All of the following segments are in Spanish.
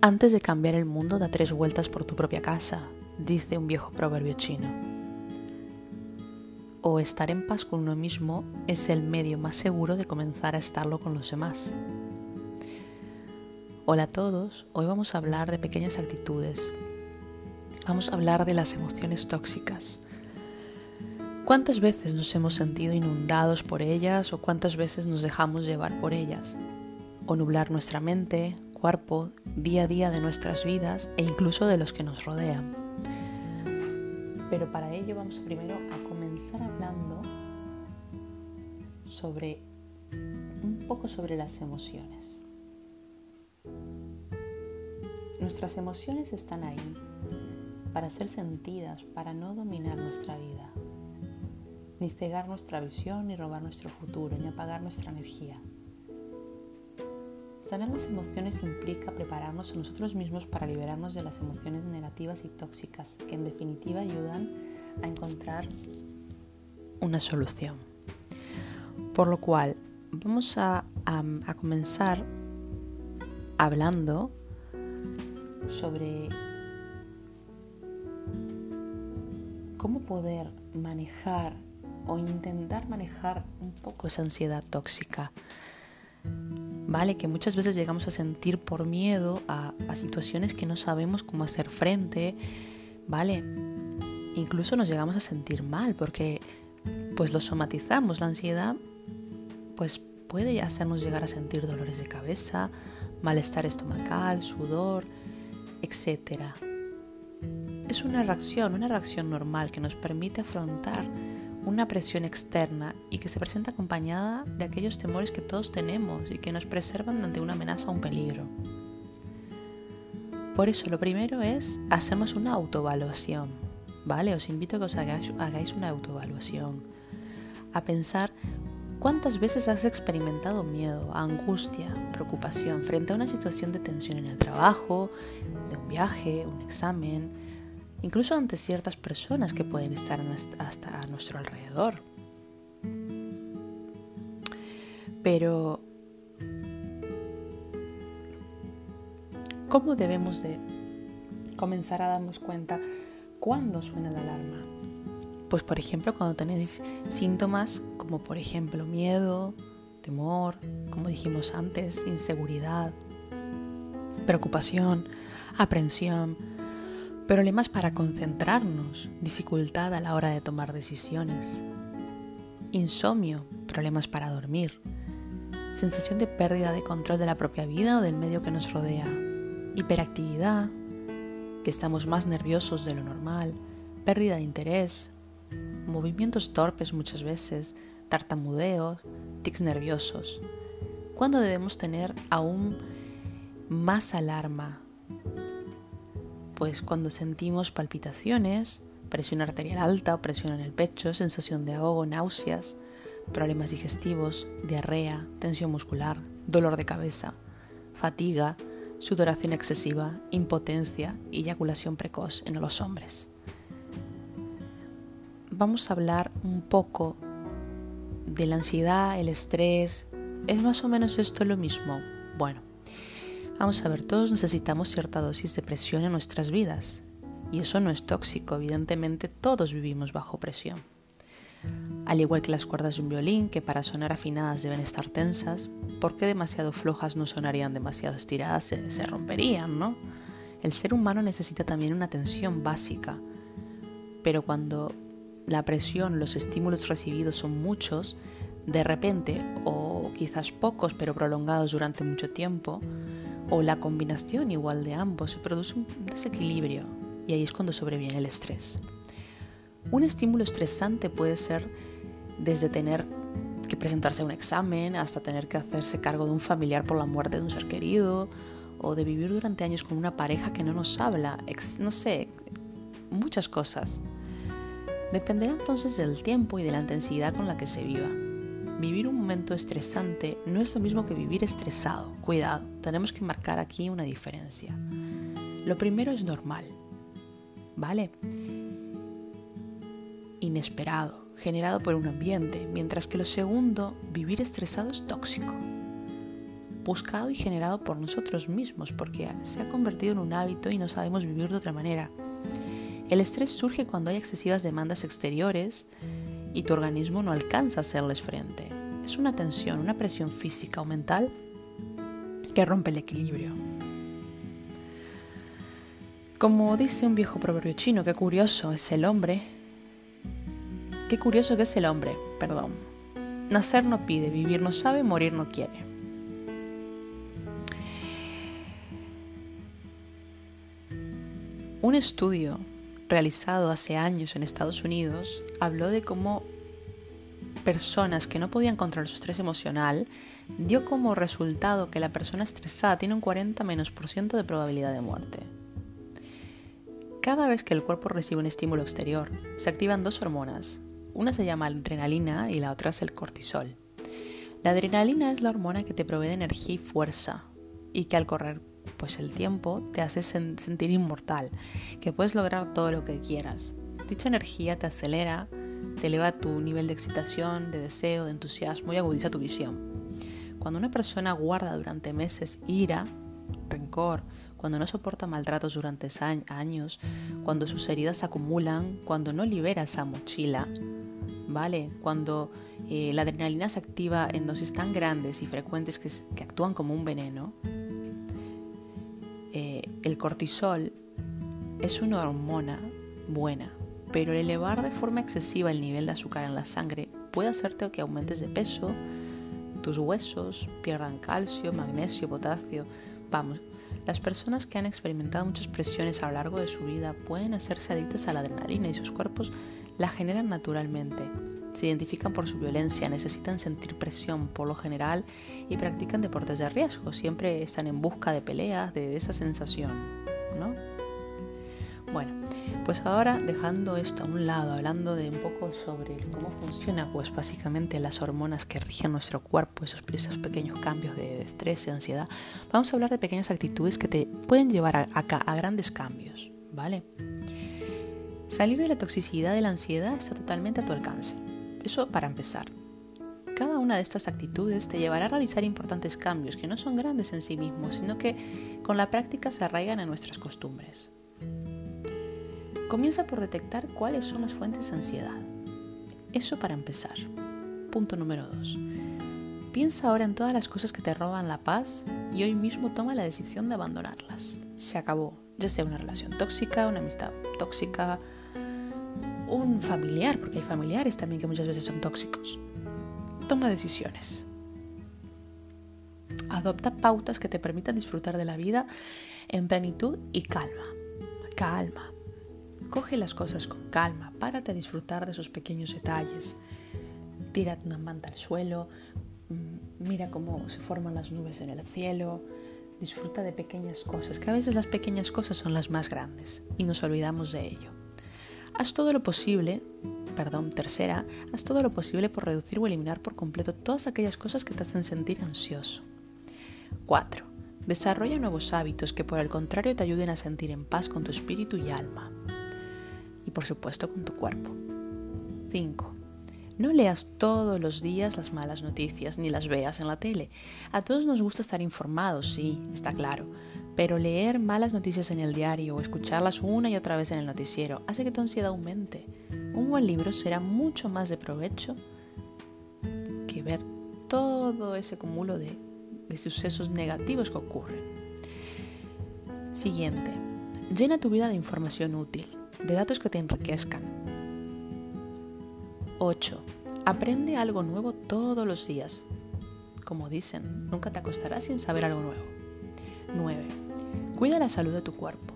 Antes de cambiar el mundo, da tres vueltas por tu propia casa, dice un viejo proverbio chino. O estar en paz con uno mismo es el medio más seguro de comenzar a estarlo con los demás. Hola a todos, hoy vamos a hablar de pequeñas actitudes. Vamos a hablar de las emociones tóxicas. ¿Cuántas veces nos hemos sentido inundados por ellas o cuántas veces nos dejamos llevar por ellas? O nublar nuestra mente, cuerpo día a día de nuestras vidas e incluso de los que nos rodean. Pero para ello vamos primero a comenzar hablando sobre un poco sobre las emociones. Nuestras emociones están ahí para ser sentidas, para no dominar nuestra vida, ni cegar nuestra visión, ni robar nuestro futuro, ni apagar nuestra energía. Sanar las emociones implica prepararnos a nosotros mismos para liberarnos de las emociones negativas y tóxicas que en definitiva ayudan a encontrar una solución. Por lo cual vamos a, a comenzar hablando sobre cómo poder manejar o intentar manejar un poco esa ansiedad tóxica ¿vale? Que muchas veces llegamos a sentir por miedo a, situaciones que no sabemos cómo hacer frente, ¿vale? Incluso nos llegamos a sentir mal porque pues lo somatizamos, la ansiedad pues puede hacernos llegar a sentir dolores de cabeza, malestar estomacal, sudor, etc. Es una reacción, una reacción normal que nos permite afrontar una presión externa y que se presenta acompañada de aquellos temores que todos tenemos y que nos preservan ante una amenaza o un peligro. Por eso lo primero es hacemos una autoevaluación, ¿vale? Os invito a que os hagáis, hagáis una autoevaluación, a pensar cuántas veces has experimentado miedo, angustia, preocupación frente a una situación de tensión en el trabajo, de un viaje, un examen, incluso ante ciertas personas que pueden estar hasta a nuestro alrededor. Pero, ¿cómo debemos de comenzar a darnos cuenta cuándo suena la alarma? Pues por ejemplo cuando tenéis síntomas como por ejemplo miedo, temor, como dijimos antes, inseguridad, preocupación, aprensión, problemas para concentrarnos, dificultad a la hora de tomar decisiones, insomnio, problemas para dormir, sensación de pérdida de control de la propia vida o del medio que nos rodea, hiperactividad, que estamos más nerviosos de lo normal, pérdida de interés, movimientos torpes muchas veces, tartamudeos, tics nerviosos. ¿Cuándo debemos tener aún más alarma pues cuando sentimos palpitaciones, presión arterial alta, presión en el pecho, sensación de ahogo, náuseas, problemas digestivos, diarrea, tensión muscular, dolor de cabeza, fatiga, sudoración excesiva, impotencia y eyaculación precoz en los hombres. Vamos a hablar un poco de la ansiedad, el estrés. ¿Es más o menos esto lo mismo? Bueno, Vamos a ver, todos necesitamos cierta dosis de presión en nuestras vidas. Y eso no es tóxico, evidentemente todos vivimos bajo presión. Al igual que las cuerdas de un violín, que para sonar afinadas deben estar tensas, porque demasiado flojas no sonarían demasiado estiradas, se, se romperían, ¿no? El ser humano necesita también una tensión básica, pero cuando la presión, los estímulos recibidos son muchos, de repente, o quizás pocos pero prolongados durante mucho tiempo, o la combinación igual de ambos, se produce un desequilibrio y ahí es cuando sobreviene el estrés. Un estímulo estresante puede ser desde tener que presentarse a un examen hasta tener que hacerse cargo de un familiar por la muerte de un ser querido o de vivir durante años con una pareja que no nos habla, no sé, muchas cosas. Dependerá entonces del tiempo y de la intensidad con la que se viva. Vivir un momento estresante no es lo mismo que vivir estresado. Cuidado, tenemos que marcar aquí una diferencia. Lo primero es normal, ¿vale? Inesperado, generado por un ambiente, mientras que lo segundo, vivir estresado es tóxico. buscado y generado por nosotros mismos, porque se ha convertido en un hábito y no sabemos vivir de otra manera. El estrés surge cuando hay excesivas demandas exteriores y tu organismo no alcanza a hacerles frente. Es una tensión, una presión física o mental que rompe el equilibrio. Como dice un viejo proverbio chino, qué curioso es el hombre. Qué curioso que es el hombre, perdón. Nacer no pide, vivir no sabe, morir no quiere. Un estudio realizado hace años en Estados Unidos habló de cómo personas que no podían controlar su estrés emocional dio como resultado que la persona estresada tiene un 40 menos por ciento de probabilidad de muerte. Cada vez que el cuerpo recibe un estímulo exterior, se activan dos hormonas. Una se llama adrenalina y la otra es el cortisol. La adrenalina es la hormona que te provee de energía y fuerza y que al correr pues el tiempo te hace sentir inmortal, que puedes lograr todo lo que quieras. Dicha energía te acelera, te eleva tu nivel de excitación, de deseo, de entusiasmo y agudiza tu visión. Cuando una persona guarda durante meses ira, rencor, cuando no soporta maltratos durante años, cuando sus heridas se acumulan, cuando no libera esa mochila, ¿vale? Cuando eh, la adrenalina se activa en dosis tan grandes y frecuentes que actúan como un veneno, el cortisol es una hormona buena, pero el elevar de forma excesiva el nivel de azúcar en la sangre puede hacerte que aumentes de peso, tus huesos pierdan calcio, magnesio, potasio. Vamos, las personas que han experimentado muchas presiones a lo largo de su vida pueden hacerse adictas a la adrenalina y sus cuerpos la generan naturalmente se identifican por su violencia, necesitan sentir presión por lo general y practican deportes de riesgo. Siempre están en busca de peleas, de esa sensación, ¿no? Bueno, pues ahora dejando esto a un lado, hablando de un poco sobre cómo funciona, pues básicamente las hormonas que rigen nuestro cuerpo, esos, pequeños cambios de estrés y ansiedad, vamos a hablar de pequeñas actitudes que te pueden llevar a, a grandes cambios, ¿vale? Salir de la toxicidad de la ansiedad está totalmente a tu alcance. Eso para empezar. Cada una de estas actitudes te llevará a realizar importantes cambios que no son grandes en sí mismos, sino que con la práctica se arraigan en nuestras costumbres. Comienza por detectar cuáles son las fuentes de ansiedad. Eso para empezar. Punto número 2. Piensa ahora en todas las cosas que te roban la paz y hoy mismo toma la decisión de abandonarlas. Se acabó, ya sea una relación tóxica, una amistad tóxica, un familiar, porque hay familiares también que muchas veces son tóxicos. Toma decisiones. Adopta pautas que te permitan disfrutar de la vida en plenitud y calma. Calma. Coge las cosas con calma, párate a disfrutar de esos pequeños detalles. Tírate una manta al suelo, mm, mira cómo se forman las nubes en el cielo, disfruta de pequeñas cosas, que a veces las pequeñas cosas son las más grandes y nos olvidamos de ello. Haz todo lo posible, perdón, tercera, haz todo lo posible por reducir o eliminar por completo todas aquellas cosas que te hacen sentir ansioso. 4. Desarrolla nuevos hábitos que por el contrario te ayuden a sentir en paz con tu espíritu y alma. Y por supuesto con tu cuerpo. 5. No leas todos los días las malas noticias ni las veas en la tele. A todos nos gusta estar informados, sí, está claro, pero leer malas noticias en el diario o escucharlas una y otra vez en el noticiero hace que tu ansiedad aumente. Un buen libro será mucho más de provecho que ver todo ese cúmulo de, sucesos negativos que ocurren. Siguiente. Llena tu vida de información útil, de datos que te enriquezcan. 8. Aprende algo nuevo todos los días. Como dicen, nunca te acostarás sin saber algo nuevo. 9. Cuida la salud de tu cuerpo.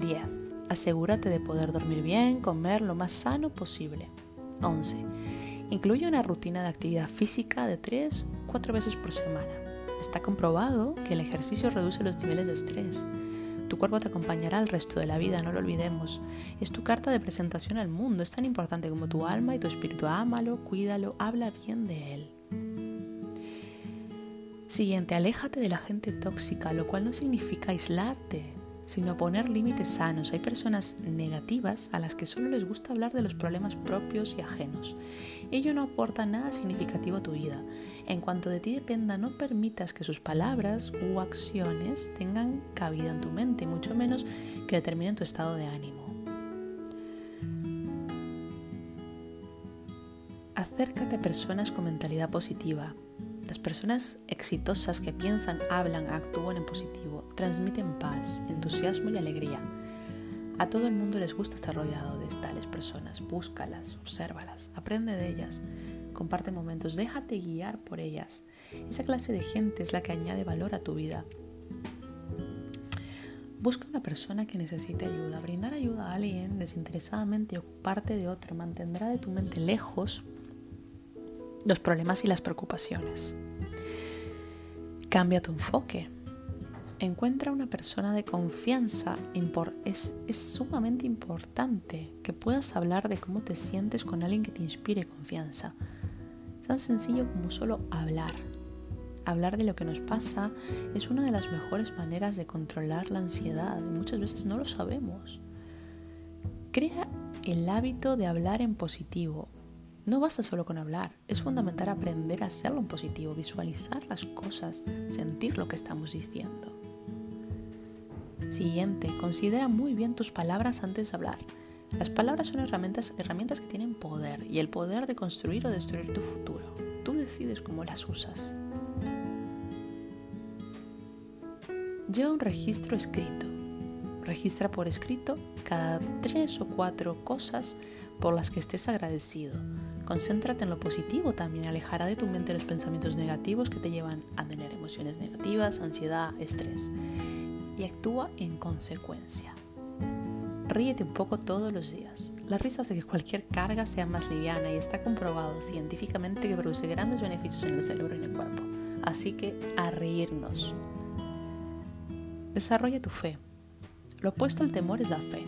10. Asegúrate de poder dormir bien, comer lo más sano posible. 11. Incluye una rutina de actividad física de 3 4 veces por semana. Está comprobado que el ejercicio reduce los niveles de estrés. Tu cuerpo te acompañará el resto de la vida, no lo olvidemos. Es tu carta de presentación al mundo, es tan importante como tu alma y tu espíritu. Ámalo, cuídalo, habla bien de él. Siguiente, aléjate de la gente tóxica, lo cual no significa aislarte, sino poner límites sanos. Hay personas negativas a las que solo les gusta hablar de los problemas propios y ajenos. Ello no aporta nada significativo a tu vida. En cuanto de ti dependa, no permitas que sus palabras u acciones tengan cabida en tu mente, mucho menos que determinen tu estado de ánimo. Acércate a personas con mentalidad positiva. Las personas exitosas que piensan, hablan, actúan en positivo, transmiten paz, entusiasmo y alegría. A todo el mundo les gusta estar rodeado de tales personas. Búscalas, obsérvalas, aprende de ellas, comparte momentos, déjate guiar por ellas. Esa clase de gente es la que añade valor a tu vida. Busca una persona que necesite ayuda. Brindar ayuda a alguien desinteresadamente y ocuparte de otro mantendrá de tu mente lejos los problemas y las preocupaciones. Cambia tu enfoque. Encuentra una persona de confianza. Es, es sumamente importante que puedas hablar de cómo te sientes con alguien que te inspire confianza. Tan sencillo como solo hablar. Hablar de lo que nos pasa es una de las mejores maneras de controlar la ansiedad. Muchas veces no lo sabemos. Crea el hábito de hablar en positivo. No basta solo con hablar, es fundamental aprender a hacerlo en positivo, visualizar las cosas, sentir lo que estamos diciendo. Siguiente, considera muy bien tus palabras antes de hablar. Las palabras son herramientas, herramientas que tienen poder y el poder de construir o destruir tu futuro. Tú decides cómo las usas. Lleva un registro escrito. Registra por escrito cada tres o cuatro cosas por las que estés agradecido Concéntrate en lo positivo también, alejará de tu mente los pensamientos negativos que te llevan a tener emociones negativas, ansiedad, estrés. Y actúa en consecuencia. Ríete un poco todos los días. La risa hace que cualquier carga sea más liviana y está comprobado científicamente que produce grandes beneficios en el cerebro y en el cuerpo. Así que a reírnos. Desarrolla tu fe. Lo opuesto al temor es la fe.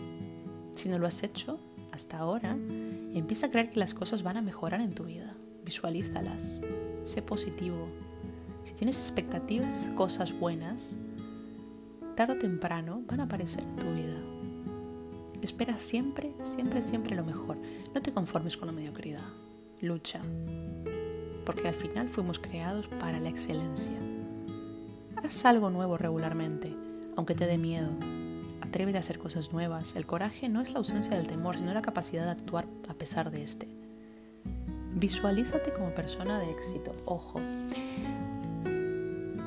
Si no lo has hecho hasta ahora, empieza a creer que las cosas van a mejorar en tu vida. Visualízalas. Sé positivo. Si tienes expectativas cosas buenas, tarde o temprano van a aparecer en tu vida. Espera siempre, siempre, siempre lo mejor. No te conformes con la mediocridad. Lucha. Porque al final fuimos creados para la excelencia. Haz algo nuevo regularmente, aunque te dé miedo. Atrévete a hacer cosas nuevas. El coraje no es la ausencia del temor, sino la capacidad de actuar a pesar de este. Visualízate como persona de éxito. Ojo.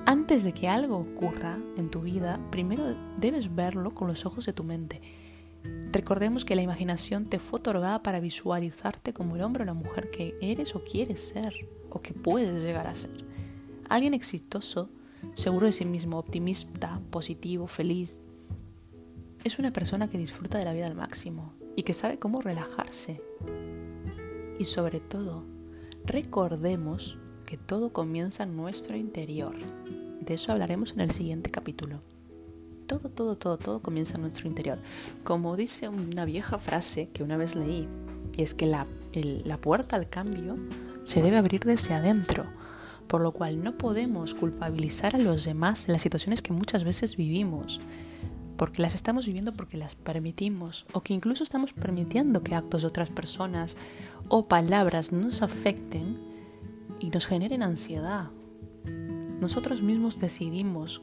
Antes de que algo ocurra en tu vida, primero debes verlo con los ojos de tu mente. Recordemos que la imaginación te fue otorgada para visualizarte como el hombre o la mujer que eres o quieres ser o que puedes llegar a ser. Alguien exitoso, seguro de sí mismo, optimista, positivo, feliz, es una persona que disfruta de la vida al máximo y que sabe cómo relajarse. Y sobre todo, recordemos que todo comienza en nuestro interior. De eso hablaremos en el siguiente capítulo. Todo, todo, todo, todo comienza en nuestro interior. Como dice una vieja frase que una vez leí, y es que la, la puerta al cambio se debe abrir desde adentro, por lo cual no podemos culpabilizar a los demás de las situaciones que muchas veces vivimos porque las estamos viviendo porque las permitimos o que incluso estamos permitiendo que actos de otras personas o palabras nos afecten y nos generen ansiedad. Nosotros mismos decidimos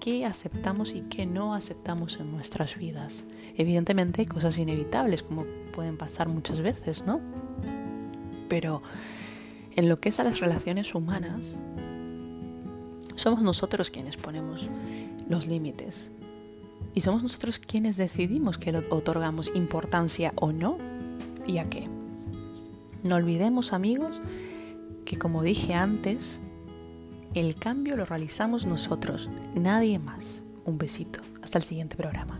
qué aceptamos y qué no aceptamos en nuestras vidas. Evidentemente hay cosas inevitables como pueden pasar muchas veces, ¿no? Pero en lo que es a las relaciones humanas, somos nosotros quienes ponemos los límites y somos nosotros quienes decidimos que le otorgamos importancia o no y a qué. No olvidemos amigos que como dije antes, el cambio lo realizamos nosotros, nadie más. Un besito. Hasta el siguiente programa.